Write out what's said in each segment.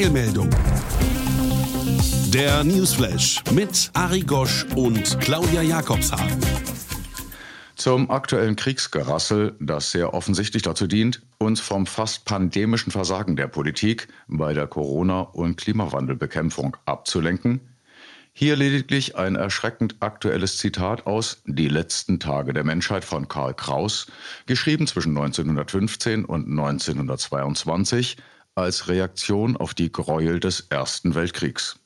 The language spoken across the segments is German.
Eilmeldung. Der Newsflash mit Ari Gosch und Claudia Jakobshagen. Zum aktuellen Kriegsgerassel, das sehr offensichtlich dazu dient, uns vom fast pandemischen Versagen der Politik bei der Corona- und Klimawandelbekämpfung abzulenken. Hier lediglich ein erschreckend aktuelles Zitat aus Die letzten Tage der Menschheit von Karl Kraus, geschrieben zwischen 1915 und 1922 als Reaktion auf die Gräuel des Ersten Weltkriegs.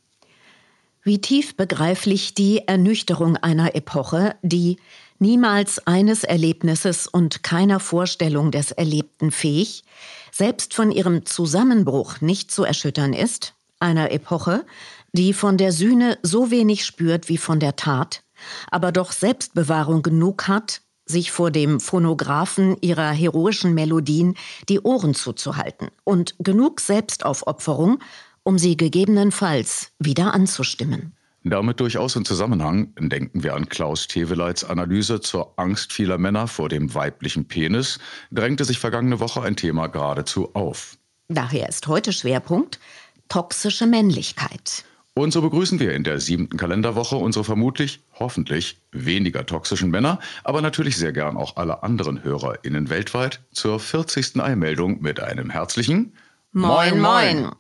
Wie tief begreiflich die Ernüchterung einer Epoche, die niemals eines Erlebnisses und keiner Vorstellung des Erlebten fähig, selbst von ihrem Zusammenbruch nicht zu erschüttern ist, einer Epoche, die von der Sühne so wenig spürt wie von der Tat, aber doch Selbstbewahrung genug hat, sich vor dem Phonographen ihrer heroischen Melodien die Ohren zuzuhalten und genug Selbstaufopferung, um sie gegebenenfalls wieder anzustimmen. Damit durchaus im Zusammenhang denken wir an Klaus Teweleits Analyse zur Angst vieler Männer vor dem weiblichen Penis, drängte sich vergangene Woche ein Thema geradezu auf. Daher ist heute Schwerpunkt toxische Männlichkeit. Und so begrüßen wir in der siebten Kalenderwoche unsere vermutlich, hoffentlich weniger toxischen Männer, aber natürlich sehr gern auch alle anderen HörerInnen weltweit zur 40. Einmeldung mit einem herzlichen Moin, moin.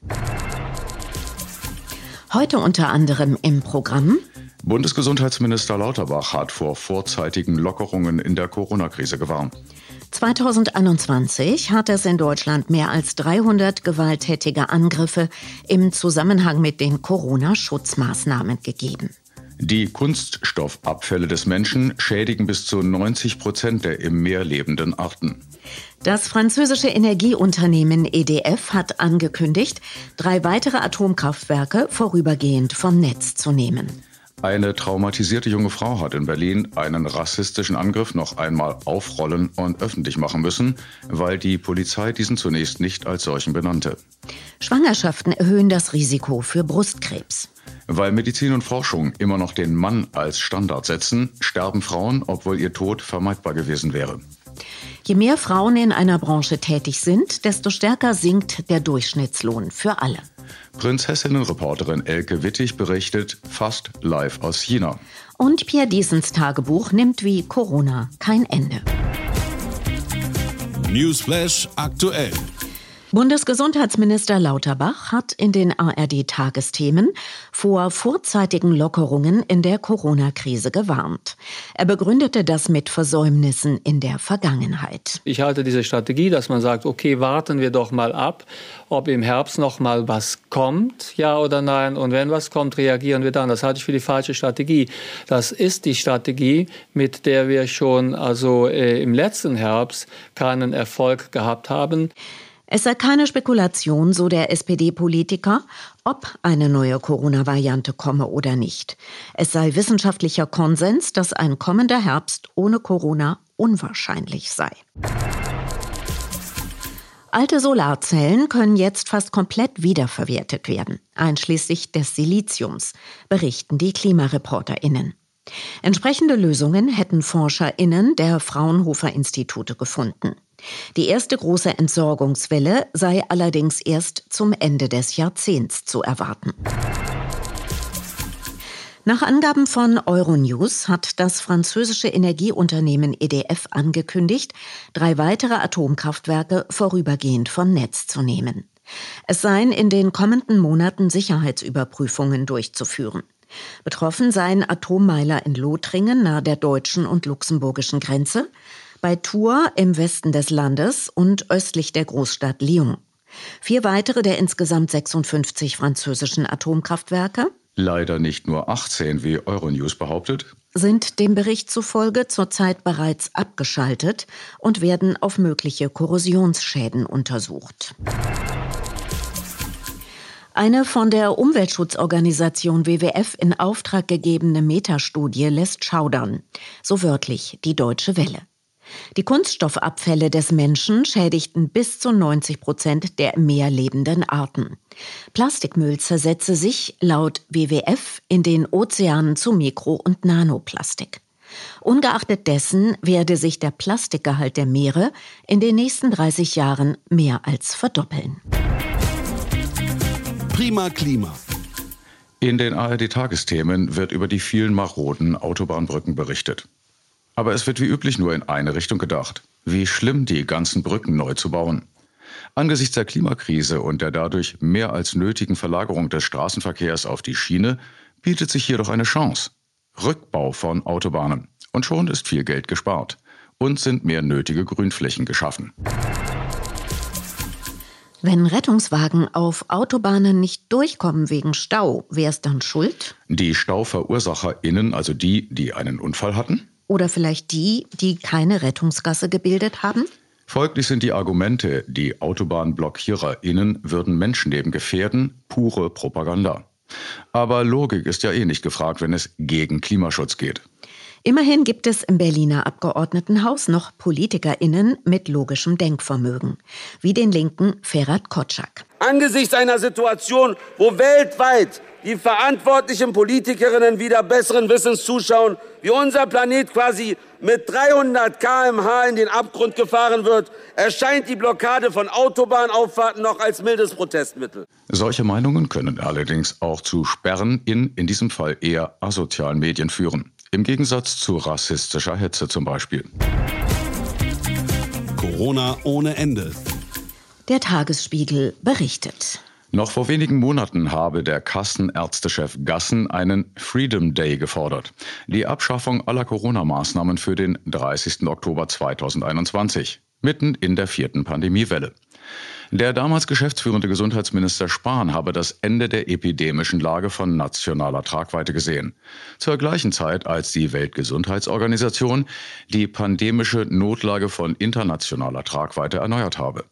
Heute unter anderem im Programm Bundesgesundheitsminister Lauterbach hat vor vorzeitigen Lockerungen in der Corona-Krise gewarnt. 2021 hat es in Deutschland mehr als 300 gewalttätige Angriffe im Zusammenhang mit den Corona-Schutzmaßnahmen gegeben. Die Kunststoffabfälle des Menschen schädigen bis zu 90 Prozent der im Meer lebenden Arten. Das französische Energieunternehmen EDF hat angekündigt, drei weitere Atomkraftwerke vorübergehend vom Netz zu nehmen. Eine traumatisierte junge Frau hat in Berlin einen rassistischen Angriff noch einmal aufrollen und öffentlich machen müssen, weil die Polizei diesen zunächst nicht als solchen benannte. Schwangerschaften erhöhen das Risiko für Brustkrebs. Weil Medizin und Forschung immer noch den Mann als Standard setzen, sterben Frauen, obwohl ihr Tod vermeidbar gewesen wäre. Je mehr Frauen in einer Branche tätig sind, desto stärker sinkt der Durchschnittslohn für alle. Prinzessinnenreporterin Elke Wittig berichtet fast live aus China. Und Pierre Diesens Tagebuch nimmt wie Corona kein Ende. Newsflash aktuell. Bundesgesundheitsminister Lauterbach hat in den ARD-Tagesthemen vor vorzeitigen Lockerungen in der Corona-Krise gewarnt. Er begründete das mit Versäumnissen in der Vergangenheit. Ich halte diese Strategie, dass man sagt, okay, warten wir doch mal ab, ob im Herbst noch mal was kommt, ja oder nein. Und wenn was kommt, reagieren wir dann. Das halte ich für die falsche Strategie. Das ist die Strategie, mit der wir schon also äh, im letzten Herbst keinen Erfolg gehabt haben. Es sei keine Spekulation, so der SPD-Politiker, ob eine neue Corona-Variante komme oder nicht. Es sei wissenschaftlicher Konsens, dass ein kommender Herbst ohne Corona unwahrscheinlich sei. Alte Solarzellen können jetzt fast komplett wiederverwertet werden, einschließlich des Siliziums, berichten die Klimareporterinnen. Entsprechende Lösungen hätten Forscherinnen der Fraunhofer Institute gefunden. Die erste große Entsorgungswelle sei allerdings erst zum Ende des Jahrzehnts zu erwarten. Nach Angaben von Euronews hat das französische Energieunternehmen EDF angekündigt, drei weitere Atomkraftwerke vorübergehend vom Netz zu nehmen. Es seien in den kommenden Monaten Sicherheitsüberprüfungen durchzuführen. Betroffen seien Atommeiler in Lothringen nahe der deutschen und luxemburgischen Grenze, bei Tours im Westen des Landes und östlich der Großstadt Lyon. Vier weitere der insgesamt 56 französischen Atomkraftwerke Leider nicht nur 18, wie Euronews behauptet. sind dem Bericht zufolge zurzeit bereits abgeschaltet und werden auf mögliche Korrosionsschäden untersucht. Eine von der Umweltschutzorganisation WWF in Auftrag gegebene Metastudie lässt schaudern. So wörtlich die Deutsche Welle. Die Kunststoffabfälle des Menschen schädigten bis zu 90 Prozent der im Meer lebenden Arten. Plastikmüll zersetze sich laut WWF in den Ozeanen zu Mikro- und Nanoplastik. Ungeachtet dessen werde sich der Plastikgehalt der Meere in den nächsten 30 Jahren mehr als verdoppeln. Prima Klima. In den ARD-Tagesthemen wird über die vielen maroden Autobahnbrücken berichtet. Aber es wird wie üblich nur in eine Richtung gedacht. Wie schlimm die ganzen Brücken neu zu bauen. Angesichts der Klimakrise und der dadurch mehr als nötigen Verlagerung des Straßenverkehrs auf die Schiene bietet sich hier doch eine Chance. Rückbau von Autobahnen. Und schon ist viel Geld gespart. Und sind mehr nötige Grünflächen geschaffen. Wenn Rettungswagen auf Autobahnen nicht durchkommen wegen Stau, wer ist dann schuld? Die StauverursacherInnen, also die, die einen Unfall hatten? Oder vielleicht die, die keine Rettungsgasse gebildet haben? Folglich sind die Argumente, die AutobahnblockiererInnen würden Menschenleben gefährden, pure Propaganda. Aber Logik ist ja eh nicht gefragt, wenn es gegen Klimaschutz geht. Immerhin gibt es im Berliner Abgeordnetenhaus noch PolitikerInnen mit logischem Denkvermögen, wie den linken Ferhat Kotschak. Angesichts einer Situation, wo weltweit die verantwortlichen Politikerinnen wieder besseren Wissens zuschauen, wie unser Planet quasi mit 300 km/h in den Abgrund gefahren wird, erscheint die Blockade von Autobahnauffahrten noch als mildes Protestmittel. Solche Meinungen können allerdings auch zu Sperren in, in diesem Fall eher asozialen Medien führen. Im Gegensatz zu rassistischer Hetze zum Beispiel. Corona ohne Ende. Der Tagesspiegel berichtet. Noch vor wenigen Monaten habe der Kassenärztechef Gassen einen Freedom Day gefordert. Die Abschaffung aller Corona-Maßnahmen für den 30. Oktober 2021, mitten in der vierten Pandemiewelle. Der damals geschäftsführende Gesundheitsminister Spahn habe das Ende der epidemischen Lage von nationaler Tragweite gesehen. Zur gleichen Zeit, als die Weltgesundheitsorganisation die pandemische Notlage von internationaler Tragweite erneuert habe.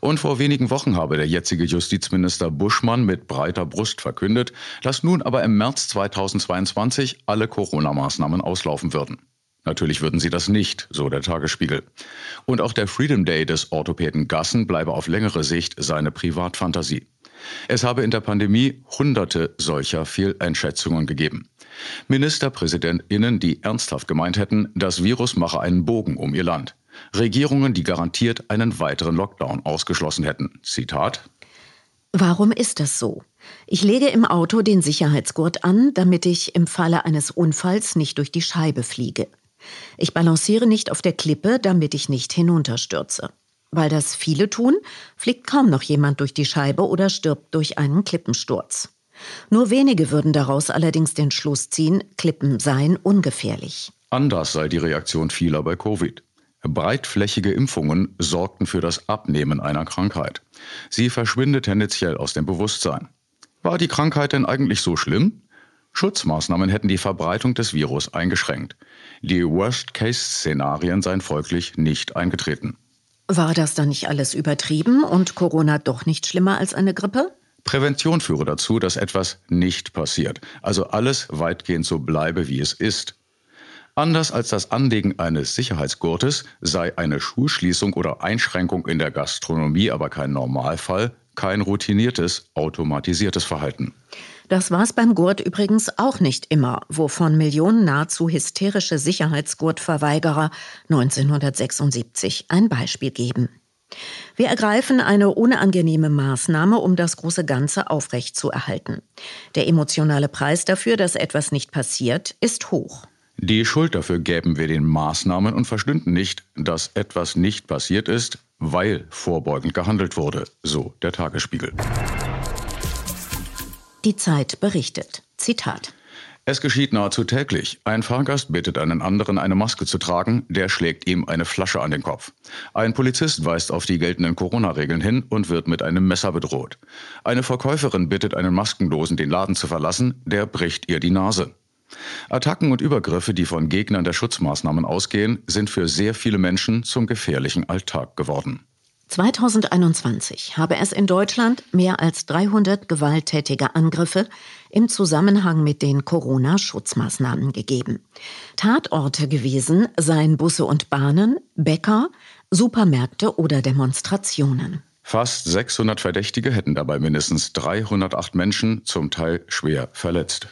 Und vor wenigen Wochen habe der jetzige Justizminister Buschmann mit breiter Brust verkündet, dass nun aber im März 2022 alle Corona-Maßnahmen auslaufen würden. Natürlich würden sie das nicht, so der Tagesspiegel. Und auch der Freedom Day des Orthopäden Gassen bleibe auf längere Sicht seine Privatfantasie. Es habe in der Pandemie hunderte solcher Fehleinschätzungen gegeben. MinisterpräsidentInnen, die ernsthaft gemeint hätten, das Virus mache einen Bogen um ihr Land. Regierungen, die garantiert einen weiteren Lockdown ausgeschlossen hätten. Zitat. Warum ist das so? Ich lege im Auto den Sicherheitsgurt an, damit ich im Falle eines Unfalls nicht durch die Scheibe fliege. Ich balanciere nicht auf der Klippe, damit ich nicht hinunterstürze. Weil das viele tun, fliegt kaum noch jemand durch die Scheibe oder stirbt durch einen Klippensturz. Nur wenige würden daraus allerdings den Schluss ziehen, Klippen seien ungefährlich. Anders sei die Reaktion vieler bei Covid. Breitflächige Impfungen sorgten für das Abnehmen einer Krankheit. Sie verschwindet tendenziell aus dem Bewusstsein. War die Krankheit denn eigentlich so schlimm? Schutzmaßnahmen hätten die Verbreitung des Virus eingeschränkt. Die Worst-Case-Szenarien seien folglich nicht eingetreten. War das dann nicht alles übertrieben und Corona doch nicht schlimmer als eine Grippe? Prävention führe dazu, dass etwas nicht passiert, also alles weitgehend so bleibe, wie es ist. Anders als das Anlegen eines Sicherheitsgurtes sei eine Schulschließung oder Einschränkung in der Gastronomie aber kein Normalfall, kein routiniertes, automatisiertes Verhalten. Das war es beim Gurt übrigens auch nicht immer, wovon Millionen nahezu hysterische Sicherheitsgurtverweigerer 1976 ein Beispiel geben. Wir ergreifen eine unangenehme Maßnahme, um das große Ganze aufrechtzuerhalten. Der emotionale Preis dafür, dass etwas nicht passiert, ist hoch. Die Schuld dafür gäben wir den Maßnahmen und verstünden nicht, dass etwas nicht passiert ist, weil vorbeugend gehandelt wurde, so der Tagesspiegel. Die Zeit berichtet. Zitat. Es geschieht nahezu täglich. Ein Fahrgast bittet einen anderen, eine Maske zu tragen, der schlägt ihm eine Flasche an den Kopf. Ein Polizist weist auf die geltenden Corona-Regeln hin und wird mit einem Messer bedroht. Eine Verkäuferin bittet einen Maskenlosen, den Laden zu verlassen, der bricht ihr die Nase. Attacken und Übergriffe, die von Gegnern der Schutzmaßnahmen ausgehen, sind für sehr viele Menschen zum gefährlichen Alltag geworden. 2021 habe es in Deutschland mehr als 300 gewalttätige Angriffe im Zusammenhang mit den Corona-Schutzmaßnahmen gegeben. Tatorte gewesen seien Busse und Bahnen, Bäcker, Supermärkte oder Demonstrationen. Fast 600 Verdächtige hätten dabei mindestens 308 Menschen zum Teil schwer verletzt.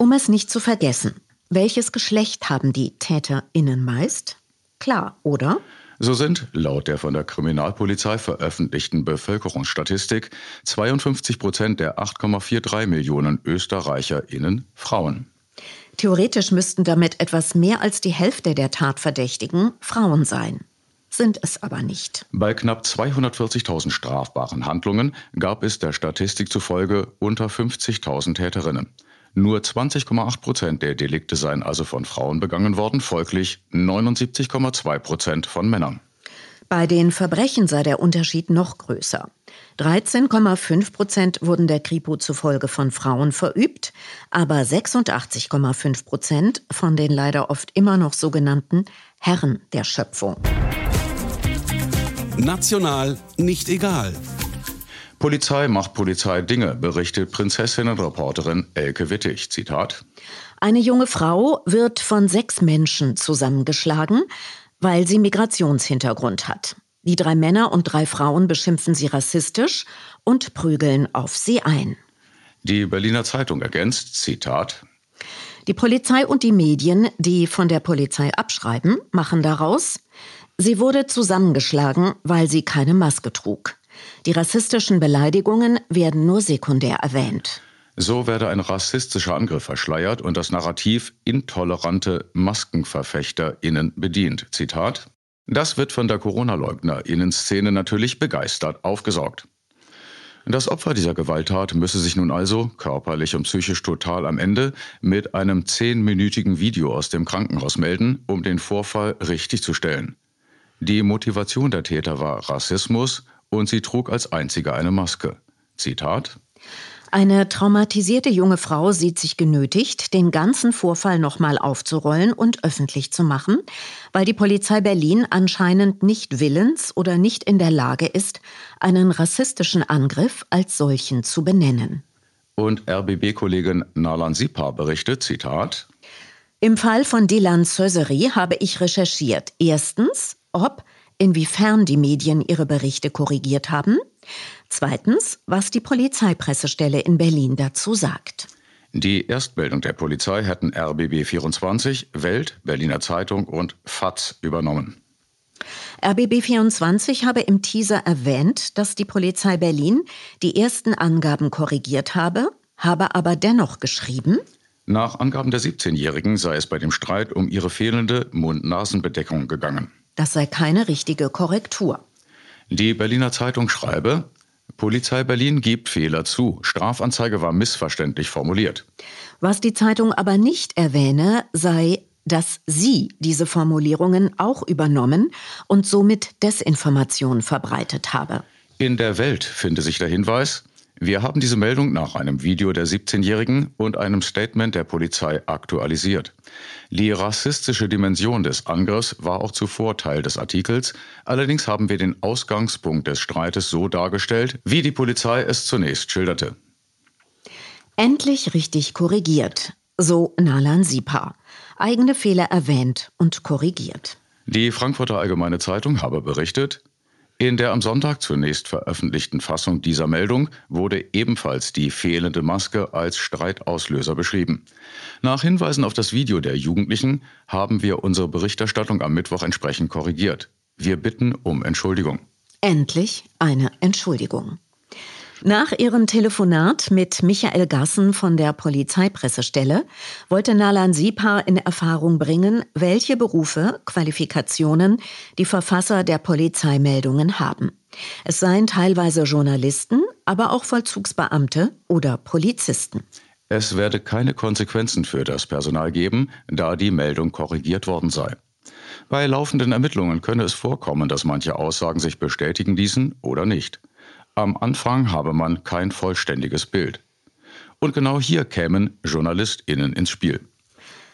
Um es nicht zu vergessen, welches Geschlecht haben die TäterInnen meist? Klar, oder? So sind, laut der von der Kriminalpolizei veröffentlichten Bevölkerungsstatistik, 52 Prozent der 8,43 Millionen ÖsterreicherInnen Frauen. Theoretisch müssten damit etwas mehr als die Hälfte der Tatverdächtigen Frauen sein. Sind es aber nicht. Bei knapp 240.000 strafbaren Handlungen gab es der Statistik zufolge unter 50.000 Täterinnen. Nur 20,8 Prozent der Delikte seien also von Frauen begangen worden, folglich 79,2 Prozent von Männern. Bei den Verbrechen sei der Unterschied noch größer. 13,5 Prozent wurden der Kripo zufolge von Frauen verübt, aber 86,5 Prozent von den leider oft immer noch sogenannten Herren der Schöpfung. National nicht egal. Polizei macht Polizei Dinge, berichtet Prinzessinnenreporterin Elke Wittig. Zitat. Eine junge Frau wird von sechs Menschen zusammengeschlagen, weil sie Migrationshintergrund hat. Die drei Männer und drei Frauen beschimpfen sie rassistisch und prügeln auf sie ein. Die Berliner Zeitung ergänzt, Zitat, Die Polizei und die Medien, die von der Polizei abschreiben, machen daraus, sie wurde zusammengeschlagen, weil sie keine Maske trug. Die rassistischen Beleidigungen werden nur sekundär erwähnt. So werde ein rassistischer Angriff verschleiert und das Narrativ intolerante MaskenverfechterInnen bedient. Zitat. Das wird von der Corona-LeugnerInnen-Szene natürlich begeistert aufgesaugt. Das Opfer dieser Gewalttat müsse sich nun also, körperlich und psychisch total am Ende, mit einem zehnminütigen Video aus dem Krankenhaus melden, um den Vorfall richtig zu stellen. Die Motivation der Täter war Rassismus und sie trug als einzige eine Maske. Zitat eine traumatisierte junge Frau sieht sich genötigt, den ganzen Vorfall nochmal aufzurollen und öffentlich zu machen, weil die Polizei Berlin anscheinend nicht willens oder nicht in der Lage ist, einen rassistischen Angriff als solchen zu benennen. Und RBB-Kollegin Nalan Sipa berichtet, Zitat, Im Fall von Dilan Söseri habe ich recherchiert. Erstens, ob inwiefern die Medien ihre Berichte korrigiert haben. Zweitens, was die Polizeipressestelle in Berlin dazu sagt. Die Erstmeldung der Polizei hätten RBB 24, Welt, Berliner Zeitung und FAZ übernommen. RBB 24 habe im Teaser erwähnt, dass die Polizei Berlin die ersten Angaben korrigiert habe, habe aber dennoch geschrieben, nach Angaben der 17-Jährigen sei es bei dem Streit um ihre fehlende Mund-Nasen-Bedeckung gegangen. Das sei keine richtige Korrektur. Die Berliner Zeitung schreibe, Polizei Berlin gibt Fehler zu. Strafanzeige war missverständlich formuliert. Was die Zeitung aber nicht erwähne, sei, dass sie diese Formulierungen auch übernommen und somit Desinformation verbreitet habe. In der Welt finde sich der Hinweis, wir haben diese Meldung nach einem Video der 17-Jährigen und einem Statement der Polizei aktualisiert. Die rassistische Dimension des Angriffs war auch zuvor Teil des Artikels, allerdings haben wir den Ausgangspunkt des Streites so dargestellt, wie die Polizei es zunächst schilderte. Endlich richtig korrigiert, so Nalan Sipa. Eigene Fehler erwähnt und korrigiert. Die Frankfurter Allgemeine Zeitung habe berichtet, in der am Sonntag zunächst veröffentlichten Fassung dieser Meldung wurde ebenfalls die fehlende Maske als Streitauslöser beschrieben. Nach Hinweisen auf das Video der Jugendlichen haben wir unsere Berichterstattung am Mittwoch entsprechend korrigiert. Wir bitten um Entschuldigung. Endlich eine Entschuldigung. Nach ihrem Telefonat mit Michael Gassen von der Polizeipressestelle wollte Nalan Sipar in Erfahrung bringen, welche Berufe, Qualifikationen die Verfasser der Polizeimeldungen haben. Es seien teilweise Journalisten, aber auch Vollzugsbeamte oder Polizisten. Es werde keine Konsequenzen für das Personal geben, da die Meldung korrigiert worden sei. Bei laufenden Ermittlungen könne es vorkommen, dass manche Aussagen sich bestätigen ließen oder nicht. Am Anfang habe man kein vollständiges Bild. Und genau hier kämen JournalistInnen ins Spiel.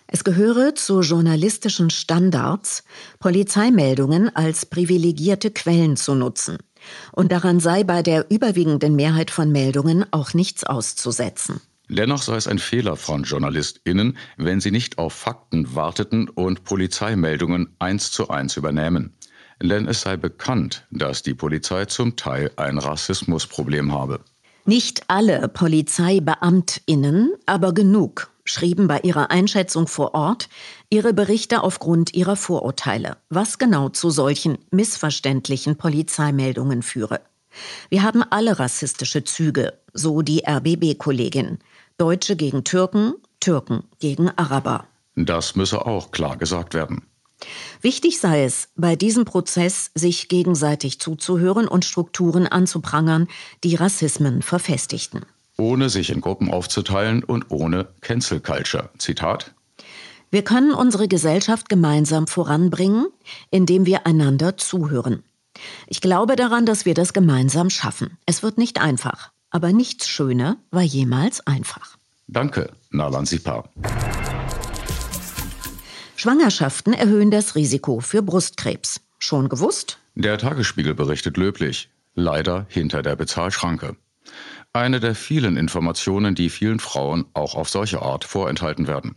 Es gehöre zu journalistischen Standards, Polizeimeldungen als privilegierte Quellen zu nutzen. Und daran sei bei der überwiegenden Mehrheit von Meldungen auch nichts auszusetzen. Dennoch sei es ein Fehler von JournalistInnen, wenn sie nicht auf Fakten warteten und Polizeimeldungen eins zu eins übernehmen. Denn es sei bekannt, dass die Polizei zum Teil ein Rassismusproblem habe. Nicht alle PolizeibeamtInnen, aber genug schrieben bei ihrer Einschätzung vor Ort ihre Berichte aufgrund ihrer Vorurteile, was genau zu solchen missverständlichen Polizeimeldungen führe. Wir haben alle rassistische Züge, so die RBB-Kollegin. Deutsche gegen Türken, Türken gegen Araber. Das müsse auch klar gesagt werden. Wichtig sei es, bei diesem Prozess sich gegenseitig zuzuhören und Strukturen anzuprangern, die Rassismen verfestigten ohne sich in Gruppen aufzuteilen und ohne Cancel Culture. Zitat. Wir können unsere Gesellschaft gemeinsam voranbringen, indem wir einander zuhören. Ich glaube daran, dass wir das gemeinsam schaffen. Es wird nicht einfach, aber nichts schöner war jemals einfach. Danke, Nalan Sipa. Schwangerschaften erhöhen das Risiko für Brustkrebs. Schon gewusst? Der Tagesspiegel berichtet löblich. Leider hinter der Bezahlschranke. Eine der vielen Informationen, die vielen Frauen auch auf solche Art vorenthalten werden.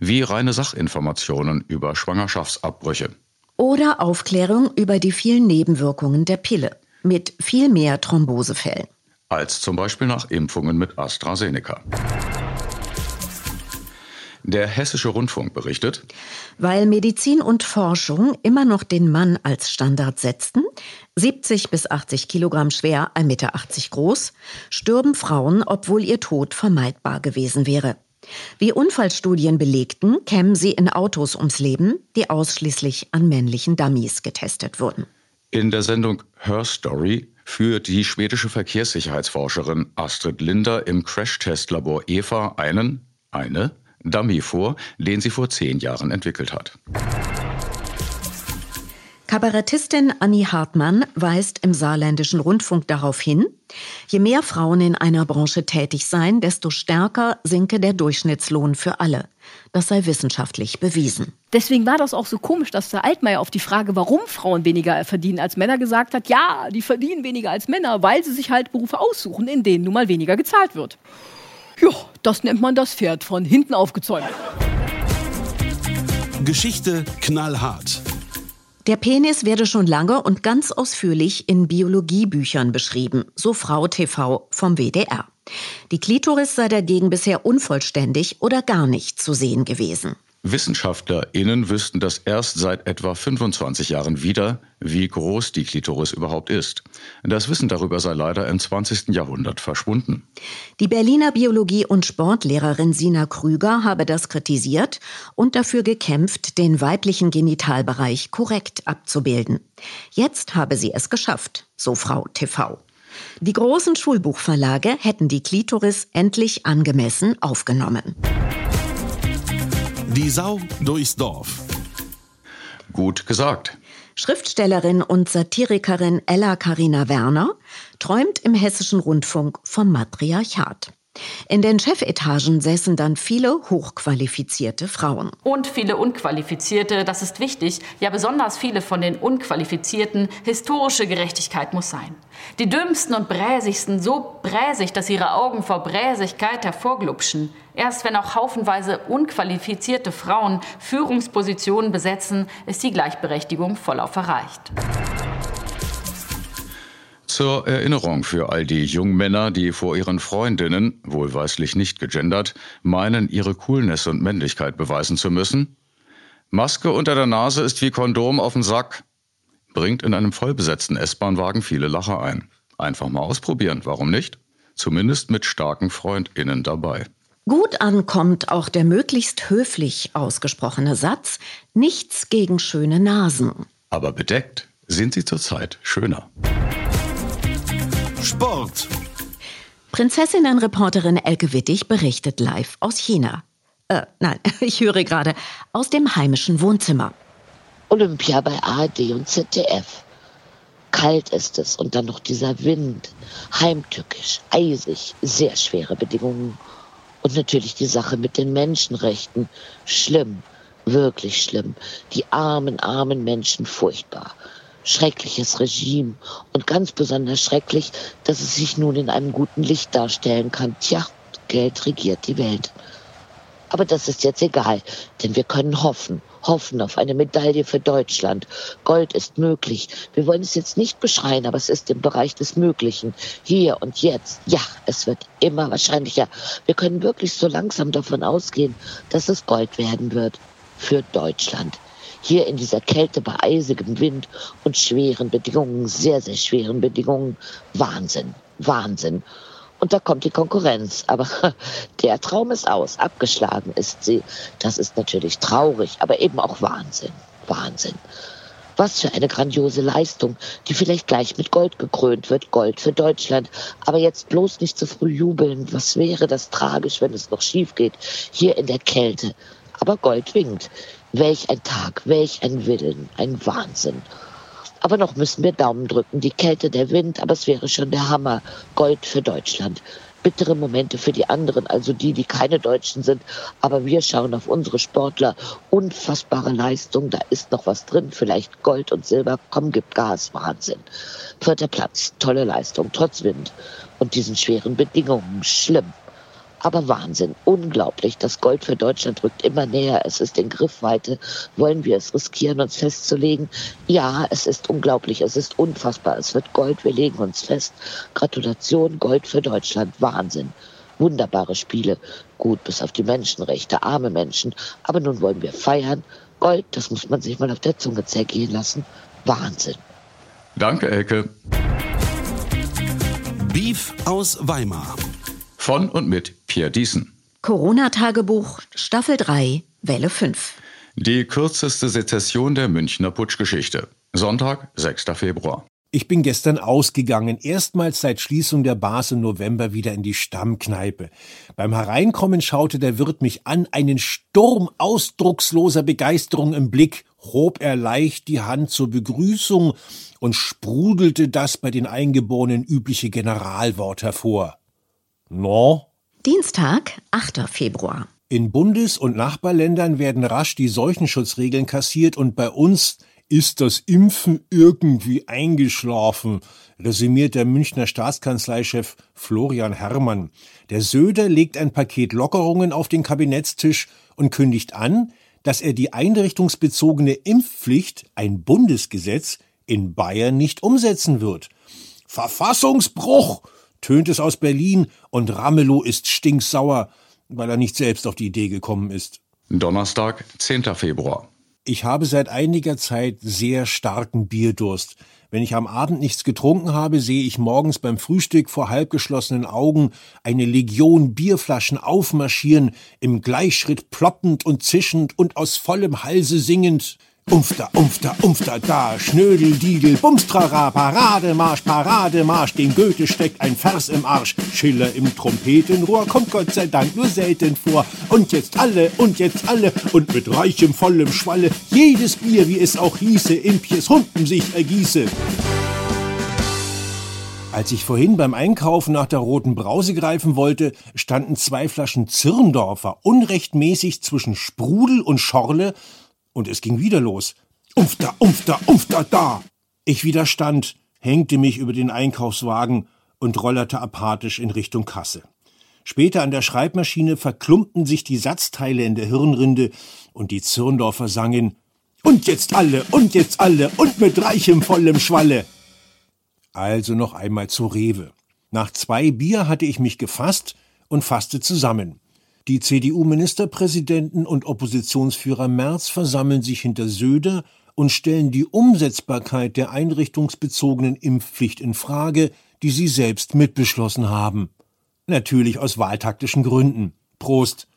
Wie reine Sachinformationen über Schwangerschaftsabbrüche. Oder Aufklärung über die vielen Nebenwirkungen der Pille mit viel mehr Thrombosefällen. Als zum Beispiel nach Impfungen mit AstraZeneca. Der Hessische Rundfunk berichtet, weil Medizin und Forschung immer noch den Mann als Standard setzten, 70 bis 80 Kilogramm schwer, 1,80 Meter groß, stürben Frauen, obwohl ihr Tod vermeidbar gewesen wäre. Wie Unfallstudien belegten, kämen sie in Autos ums Leben, die ausschließlich an männlichen Dummies getestet wurden. In der Sendung Her Story führt die schwedische Verkehrssicherheitsforscherin Astrid Linder im Crashtestlabor EVA einen, eine Dummy vor, den sie vor zehn Jahren entwickelt hat. Kabarettistin Annie Hartmann weist im saarländischen Rundfunk darauf hin, je mehr Frauen in einer Branche tätig seien, desto stärker sinke der Durchschnittslohn für alle. Das sei wissenschaftlich bewiesen. Deswegen war das auch so komisch, dass der Altmaier auf die Frage, warum Frauen weniger verdienen als Männer, gesagt hat, ja, die verdienen weniger als Männer, weil sie sich halt Berufe aussuchen, in denen nun mal weniger gezahlt wird. Ja, das nennt man das Pferd von hinten aufgezäumt. Geschichte knallhart. Der Penis werde schon lange und ganz ausführlich in Biologiebüchern beschrieben, so Frau TV vom WDR. Die Klitoris sei dagegen bisher unvollständig oder gar nicht zu sehen gewesen. WissenschaftlerInnen wüssten das erst seit etwa 25 Jahren wieder, wie groß die Klitoris überhaupt ist. Das Wissen darüber sei leider im 20. Jahrhundert verschwunden. Die Berliner Biologie- und Sportlehrerin Sina Krüger habe das kritisiert und dafür gekämpft, den weiblichen Genitalbereich korrekt abzubilden. Jetzt habe sie es geschafft, so Frau TV. Die großen Schulbuchverlage hätten die Klitoris endlich angemessen aufgenommen. Die Sau durchs Dorf. Gut gesagt. Schriftstellerin und Satirikerin Ella Karina Werner träumt im hessischen Rundfunk vom Matriarchat. In den Chefetagen säßen dann viele hochqualifizierte Frauen. Und viele unqualifizierte, das ist wichtig, ja besonders viele von den unqualifizierten. Historische Gerechtigkeit muss sein. Die dümmsten und bräsigsten, so bräsig, dass ihre Augen vor Bräsigkeit hervorglupschen. Erst wenn auch haufenweise unqualifizierte Frauen Führungspositionen besetzen, ist die Gleichberechtigung vollauf erreicht. Zur Erinnerung für all die Jungmänner, die vor ihren Freundinnen, wohlweislich nicht gegendert, meinen, ihre Coolness und Männlichkeit beweisen zu müssen. Maske unter der Nase ist wie Kondom auf den Sack. Bringt in einem vollbesetzten S-Bahn-Wagen viele Lacher ein. Einfach mal ausprobieren, warum nicht? Zumindest mit starken FreundInnen dabei. Gut ankommt auch der möglichst höflich ausgesprochene Satz, nichts gegen schöne Nasen. Aber bedeckt sind sie zurzeit schöner. Sport. Prinzessinnenreporterin Elke Wittig berichtet live aus China. Äh, nein, ich höre gerade aus dem heimischen Wohnzimmer. Olympia bei ARD und ZDF. Kalt ist es und dann noch dieser Wind. Heimtückisch, eisig, sehr schwere Bedingungen. Und natürlich die Sache mit den Menschenrechten. Schlimm, wirklich schlimm. Die armen, armen Menschen furchtbar. Schreckliches Regime und ganz besonders schrecklich, dass es sich nun in einem guten Licht darstellen kann. Tja, Geld regiert die Welt. Aber das ist jetzt egal, denn wir können hoffen, hoffen auf eine Medaille für Deutschland. Gold ist möglich. Wir wollen es jetzt nicht beschreien, aber es ist im Bereich des Möglichen. Hier und jetzt. Ja, es wird immer wahrscheinlicher. Wir können wirklich so langsam davon ausgehen, dass es Gold werden wird. Für Deutschland. Hier in dieser Kälte bei eisigem Wind und schweren Bedingungen, sehr, sehr schweren Bedingungen. Wahnsinn. Wahnsinn. Und da kommt die Konkurrenz. Aber der Traum ist aus. Abgeschlagen ist sie. Das ist natürlich traurig, aber eben auch Wahnsinn. Wahnsinn. Was für eine grandiose Leistung, die vielleicht gleich mit Gold gekrönt wird. Gold für Deutschland. Aber jetzt bloß nicht zu früh jubeln. Was wäre das tragisch, wenn es noch schief geht? Hier in der Kälte. Aber Gold winkt. Welch ein Tag, welch ein Willen, ein Wahnsinn. Aber noch müssen wir Daumen drücken. Die Kälte, der Wind, aber es wäre schon der Hammer. Gold für Deutschland. Bittere Momente für die anderen, also die, die keine Deutschen sind. Aber wir schauen auf unsere Sportler. Unfassbare Leistung. Da ist noch was drin. Vielleicht Gold und Silber. Komm, gib Gas. Wahnsinn. Vierter Platz. Tolle Leistung. Trotz Wind. Und diesen schweren Bedingungen. Schlimm. Aber Wahnsinn, unglaublich. Das Gold für Deutschland rückt immer näher. Es ist in Griffweite. Wollen wir es riskieren, uns festzulegen? Ja, es ist unglaublich. Es ist unfassbar. Es wird Gold. Wir legen uns fest. Gratulation, Gold für Deutschland. Wahnsinn. Wunderbare Spiele. Gut, bis auf die Menschenrechte, arme Menschen. Aber nun wollen wir feiern. Gold, das muss man sich mal auf der Zunge zergehen lassen. Wahnsinn. Danke, Elke. Beef aus Weimar. Von und mit Pierre Diesen. Corona-Tagebuch, Staffel 3, Welle 5. Die kürzeste Sezession der Münchner Putschgeschichte. Sonntag, 6. Februar. Ich bin gestern ausgegangen, erstmals seit Schließung der Bars im November wieder in die Stammkneipe. Beim Hereinkommen schaute der Wirt mich an, einen Sturm ausdrucksloser Begeisterung im Blick, hob er leicht die Hand zur Begrüßung und sprudelte das bei den Eingeborenen übliche Generalwort hervor. No? Dienstag, 8. Februar. In Bundes- und Nachbarländern werden rasch die Seuchenschutzregeln kassiert und bei uns ist das Impfen irgendwie eingeschlafen, resümiert der Münchner Staatskanzleichef Florian Herrmann. Der Söder legt ein Paket Lockerungen auf den Kabinettstisch und kündigt an, dass er die einrichtungsbezogene Impfpflicht, ein Bundesgesetz, in Bayern nicht umsetzen wird. Verfassungsbruch! Tönt es aus Berlin und Ramelow ist stinksauer, weil er nicht selbst auf die Idee gekommen ist. Donnerstag, 10. Februar. Ich habe seit einiger Zeit sehr starken Bierdurst. Wenn ich am Abend nichts getrunken habe, sehe ich morgens beim Frühstück vor halbgeschlossenen Augen eine Legion Bierflaschen aufmarschieren, im Gleichschritt ploppend und zischend und aus vollem Halse singend. Umfta, umfta, umfta, da, Schnödel, Diegel, Bumstrara, Parademarsch, Parademarsch, dem Goethe steckt ein Vers im Arsch. Schiller im Trompetenrohr kommt Gott sei Dank nur selten vor. Und jetzt alle, und jetzt alle, und mit reichem, vollem Schwalle, jedes Bier, wie es auch hieße, in Piers Hunden sich ergieße. Als ich vorhin beim Einkaufen nach der roten Brause greifen wollte, standen zwei Flaschen Zirndorfer unrechtmäßig zwischen Sprudel und Schorle und es ging wieder los. Umf da, umf da, umf da, da. Ich widerstand, hängte mich über den Einkaufswagen und rollerte apathisch in Richtung Kasse. Später an der Schreibmaschine verklumpten sich die Satzteile in der Hirnrinde und die Zirndorfer sangen Und jetzt alle, und jetzt alle, und mit reichem vollem Schwalle. Also noch einmal zu Rewe. Nach zwei Bier hatte ich mich gefasst und fasste zusammen. Die CDU-Ministerpräsidenten und Oppositionsführer Merz versammeln sich hinter Söder und stellen die Umsetzbarkeit der einrichtungsbezogenen Impfpflicht in Frage, die sie selbst mitbeschlossen haben. Natürlich aus wahltaktischen Gründen. Prost.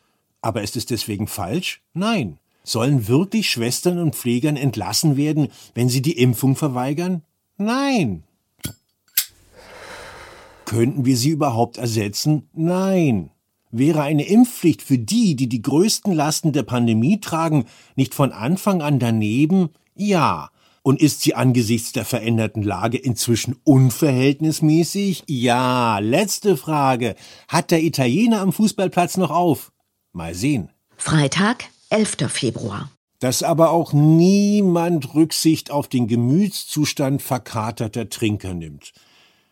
Aber ist es deswegen falsch? Nein. Sollen wirklich Schwestern und Pflegern entlassen werden, wenn sie die Impfung verweigern? Nein. Könnten wir sie überhaupt ersetzen? Nein. Wäre eine Impfpflicht für die, die die größten Lasten der Pandemie tragen, nicht von Anfang an daneben? Ja. Und ist sie angesichts der veränderten Lage inzwischen unverhältnismäßig? Ja, letzte Frage. Hat der Italiener am Fußballplatz noch auf? Mal sehen. Freitag, 11. Februar. Dass aber auch niemand Rücksicht auf den Gemütszustand verkaterter Trinker nimmt.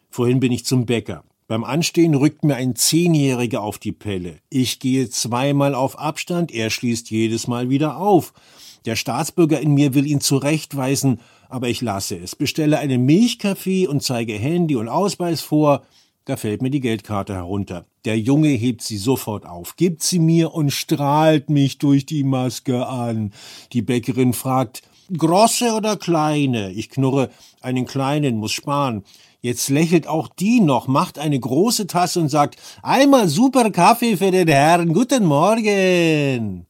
Vorhin bin ich zum Bäcker. Beim Anstehen rückt mir ein Zehnjähriger auf die Pelle. Ich gehe zweimal auf Abstand, er schließt jedes Mal wieder auf. Der Staatsbürger in mir will ihn zurechtweisen, aber ich lasse es, bestelle einen Milchkaffee und zeige Handy und Ausweis vor. Da fällt mir die Geldkarte herunter. Der Junge hebt sie sofort auf, gibt sie mir und strahlt mich durch die Maske an. Die Bäckerin fragt, große oder kleine? Ich knurre, einen kleinen muss sparen. Jetzt lächelt auch die noch, macht eine große Tasse und sagt, einmal super Kaffee für den Herrn, guten Morgen.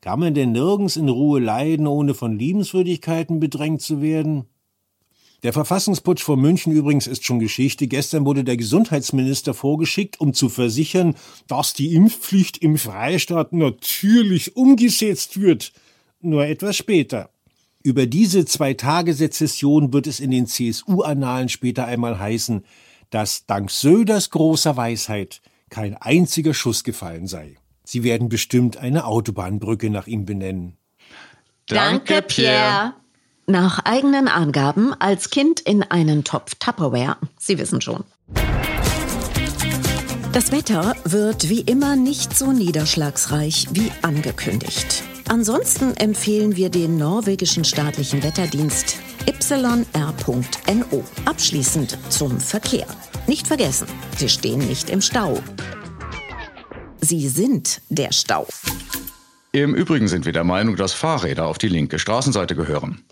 Kann man denn nirgends in Ruhe leiden, ohne von Liebenswürdigkeiten bedrängt zu werden? Der Verfassungsputsch vor München übrigens ist schon Geschichte. Gestern wurde der Gesundheitsminister vorgeschickt, um zu versichern, dass die Impfpflicht im Freistaat natürlich umgesetzt wird. Nur etwas später. Über diese Zwei-Tage-Sezession wird es in den CSU-Annalen später einmal heißen, dass dank Söders großer Weisheit kein einziger Schuss gefallen sei. Sie werden bestimmt eine Autobahnbrücke nach ihm benennen. Danke, Pierre. Nach eigenen Angaben als Kind in einen Topf Tupperware. Sie wissen schon. Das Wetter wird wie immer nicht so niederschlagsreich wie angekündigt. Ansonsten empfehlen wir den norwegischen staatlichen Wetterdienst yr.no. Abschließend zum Verkehr. Nicht vergessen, Sie stehen nicht im Stau. Sie sind der Stau. Im Übrigen sind wir der Meinung, dass Fahrräder auf die linke Straßenseite gehören.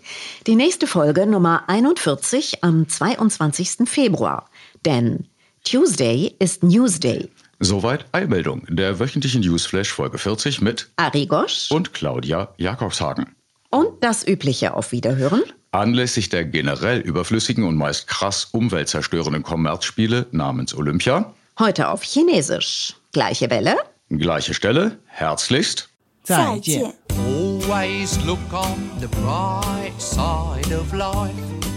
Die nächste Folge Nummer 41 am 22. Februar. Denn Tuesday ist Newsday. Soweit Eilmeldung, der wöchentliche Newsflash Folge 40 mit Ari Gosch und Claudia Jakobshagen. Und das übliche Auf Wiederhören. Anlässlich der generell überflüssigen und meist krass umweltzerstörenden Kommerzspiele namens Olympia. Heute auf Chinesisch. Gleiche Welle. Gleiche Stelle. Herzlichst. Always look on the bright side of life.